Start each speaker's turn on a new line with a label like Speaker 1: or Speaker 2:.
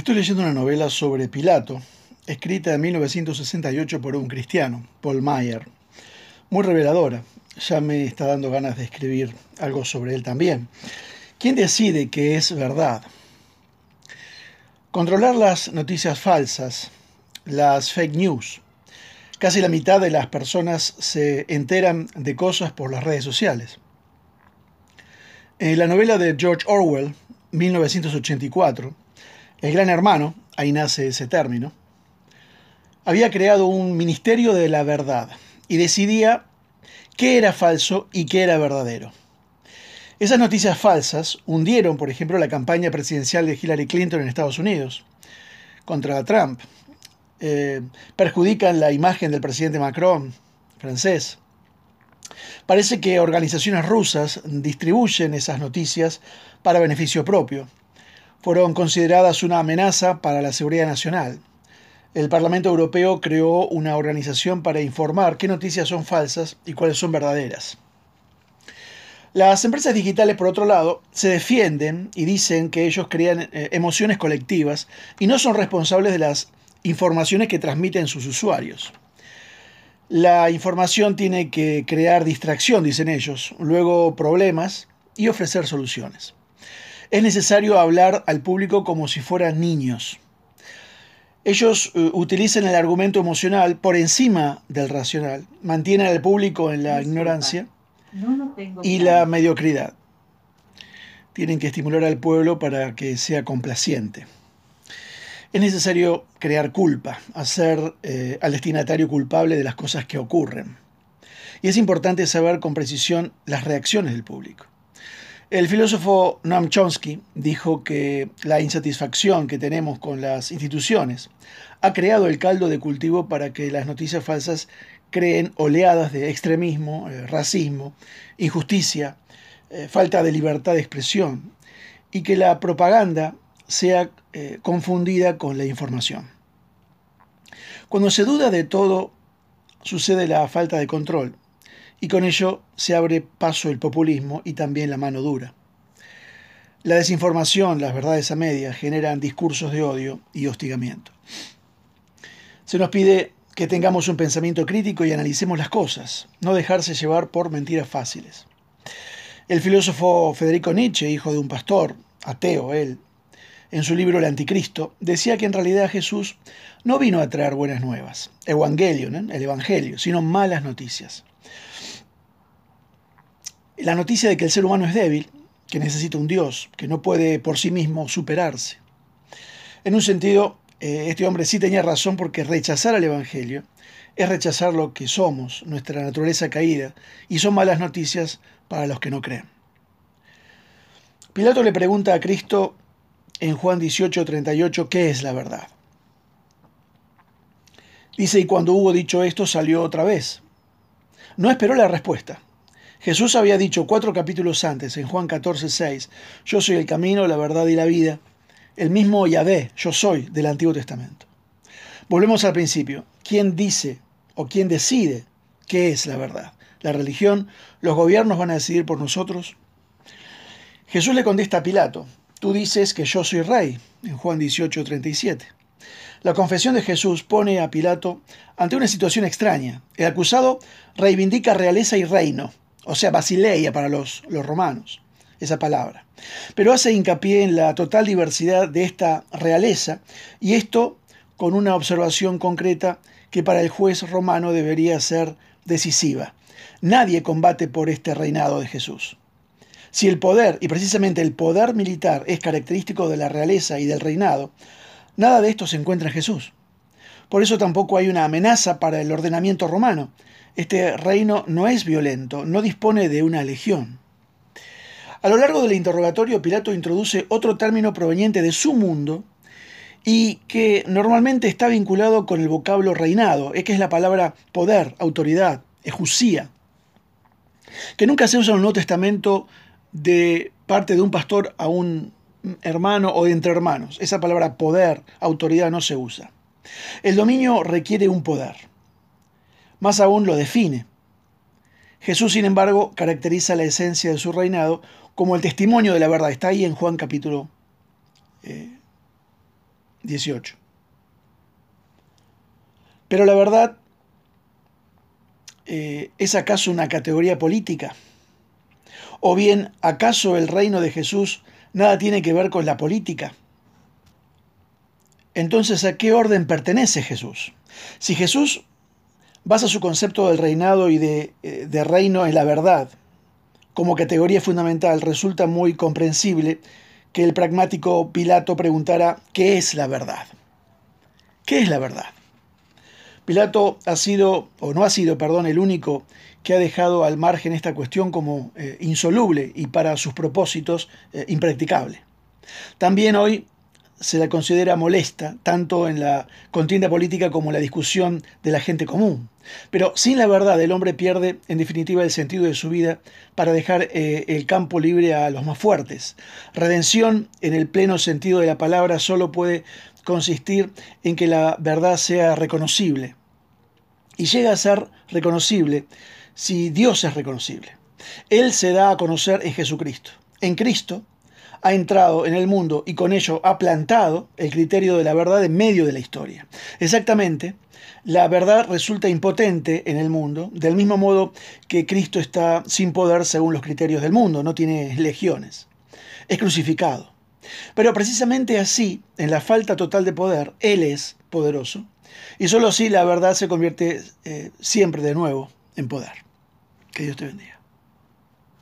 Speaker 1: Estoy leyendo una novela sobre Pilato, escrita en 1968 por un cristiano, Paul Meyer. Muy reveladora. Ya me está dando ganas de escribir algo sobre él también. ¿Quién decide qué es verdad? Controlar las noticias falsas, las fake news. Casi la mitad de las personas se enteran de cosas por las redes sociales. En la novela de George Orwell, 1984, el gran hermano, ahí nace ese término, había creado un ministerio de la verdad y decidía qué era falso y qué era verdadero. Esas noticias falsas hundieron, por ejemplo, la campaña presidencial de Hillary Clinton en Estados Unidos contra Trump. Eh, perjudican la imagen del presidente Macron, francés. Parece que organizaciones rusas distribuyen esas noticias para beneficio propio fueron consideradas una amenaza para la seguridad nacional. El Parlamento Europeo creó una organización para informar qué noticias son falsas y cuáles son verdaderas. Las empresas digitales, por otro lado, se defienden y dicen que ellos crean eh, emociones colectivas y no son responsables de las informaciones que transmiten sus usuarios. La información tiene que crear distracción, dicen ellos, luego problemas y ofrecer soluciones es necesario hablar al público como si fueran niños. Ellos uh, utilizan el argumento emocional por encima del racional, mantienen al público en la ignorancia y la mediocridad. Tienen que estimular al pueblo para que sea complaciente. Es necesario crear culpa, hacer eh, al destinatario culpable de las cosas que ocurren. Y es importante saber con precisión las reacciones del público. El filósofo Noam Chomsky dijo que la insatisfacción que tenemos con las instituciones ha creado el caldo de cultivo para que las noticias falsas creen oleadas de extremismo, eh, racismo, injusticia, eh, falta de libertad de expresión y que la propaganda sea eh, confundida con la información. Cuando se duda de todo, sucede la falta de control y con ello se abre paso el populismo y también la mano dura. La desinformación, las verdades a medias, generan discursos de odio y hostigamiento. Se nos pide que tengamos un pensamiento crítico y analicemos las cosas, no dejarse llevar por mentiras fáciles. El filósofo Federico Nietzsche, hijo de un pastor, ateo él, en su libro El Anticristo, decía que en realidad Jesús no vino a traer buenas nuevas, Evangelion, el Evangelio, sino malas noticias la noticia de que el ser humano es débil, que necesita un Dios, que no puede por sí mismo superarse. En un sentido, eh, este hombre sí tenía razón porque rechazar al Evangelio es rechazar lo que somos, nuestra naturaleza caída, y son malas noticias para los que no creen. Pilato le pregunta a Cristo en Juan 18, 38, ¿qué es la verdad? Dice, y cuando hubo dicho esto salió otra vez. No esperó la respuesta. Jesús había dicho cuatro capítulos antes, en Juan 14, 6, yo soy el camino, la verdad y la vida. El mismo Yahvé, yo soy, del Antiguo Testamento. Volvemos al principio. ¿Quién dice o quién decide qué es la verdad? ¿La religión? ¿Los gobiernos van a decidir por nosotros? Jesús le contesta a Pilato, tú dices que yo soy rey, en Juan 18, 37. La confesión de Jesús pone a Pilato ante una situación extraña. El acusado reivindica realeza y reino, o sea, basileia para los, los romanos, esa palabra. Pero hace hincapié en la total diversidad de esta realeza y esto con una observación concreta que para el juez romano debería ser decisiva. Nadie combate por este reinado de Jesús. Si el poder, y precisamente el poder militar, es característico de la realeza y del reinado, nada de esto se encuentra en Jesús. Por eso tampoco hay una amenaza para el ordenamiento romano, este reino no es violento, no dispone de una legión. A lo largo del interrogatorio, Pilato introduce otro término proveniente de su mundo y que normalmente está vinculado con el vocablo reinado, es que es la palabra poder, autoridad, ejusía, que nunca se usa en el Nuevo Testamento de parte de un pastor a un hermano o de entre hermanos. Esa palabra poder, autoridad no se usa. El dominio requiere un poder más aún lo define. Jesús, sin embargo, caracteriza la esencia de su reinado como el testimonio de la verdad. Está ahí en Juan capítulo 18. Pero la verdad eh, es acaso una categoría política? ¿O bien acaso el reino de Jesús nada tiene que ver con la política? Entonces, ¿a qué orden pertenece Jesús? Si Jesús basa su concepto del reinado y de, eh, de reino en la verdad como categoría fundamental, resulta muy comprensible que el pragmático Pilato preguntara, ¿qué es la verdad? ¿Qué es la verdad? Pilato ha sido, o no ha sido, perdón, el único que ha dejado al margen esta cuestión como eh, insoluble y para sus propósitos eh, impracticable. También hoy se la considera molesta, tanto en la contienda política como en la discusión de la gente común. Pero sin la verdad el hombre pierde en definitiva el sentido de su vida para dejar eh, el campo libre a los más fuertes. Redención en el pleno sentido de la palabra solo puede consistir en que la verdad sea reconocible. Y llega a ser reconocible si Dios es reconocible. Él se da a conocer en Jesucristo. En Cristo ha entrado en el mundo y con ello ha plantado el criterio de la verdad en medio de la historia. Exactamente, la verdad resulta impotente en el mundo, del mismo modo que Cristo está sin poder según los criterios del mundo, no tiene legiones. Es crucificado. Pero precisamente así, en la falta total de poder, Él es poderoso. Y solo así la verdad se convierte eh, siempre de nuevo en poder. Que Dios te bendiga.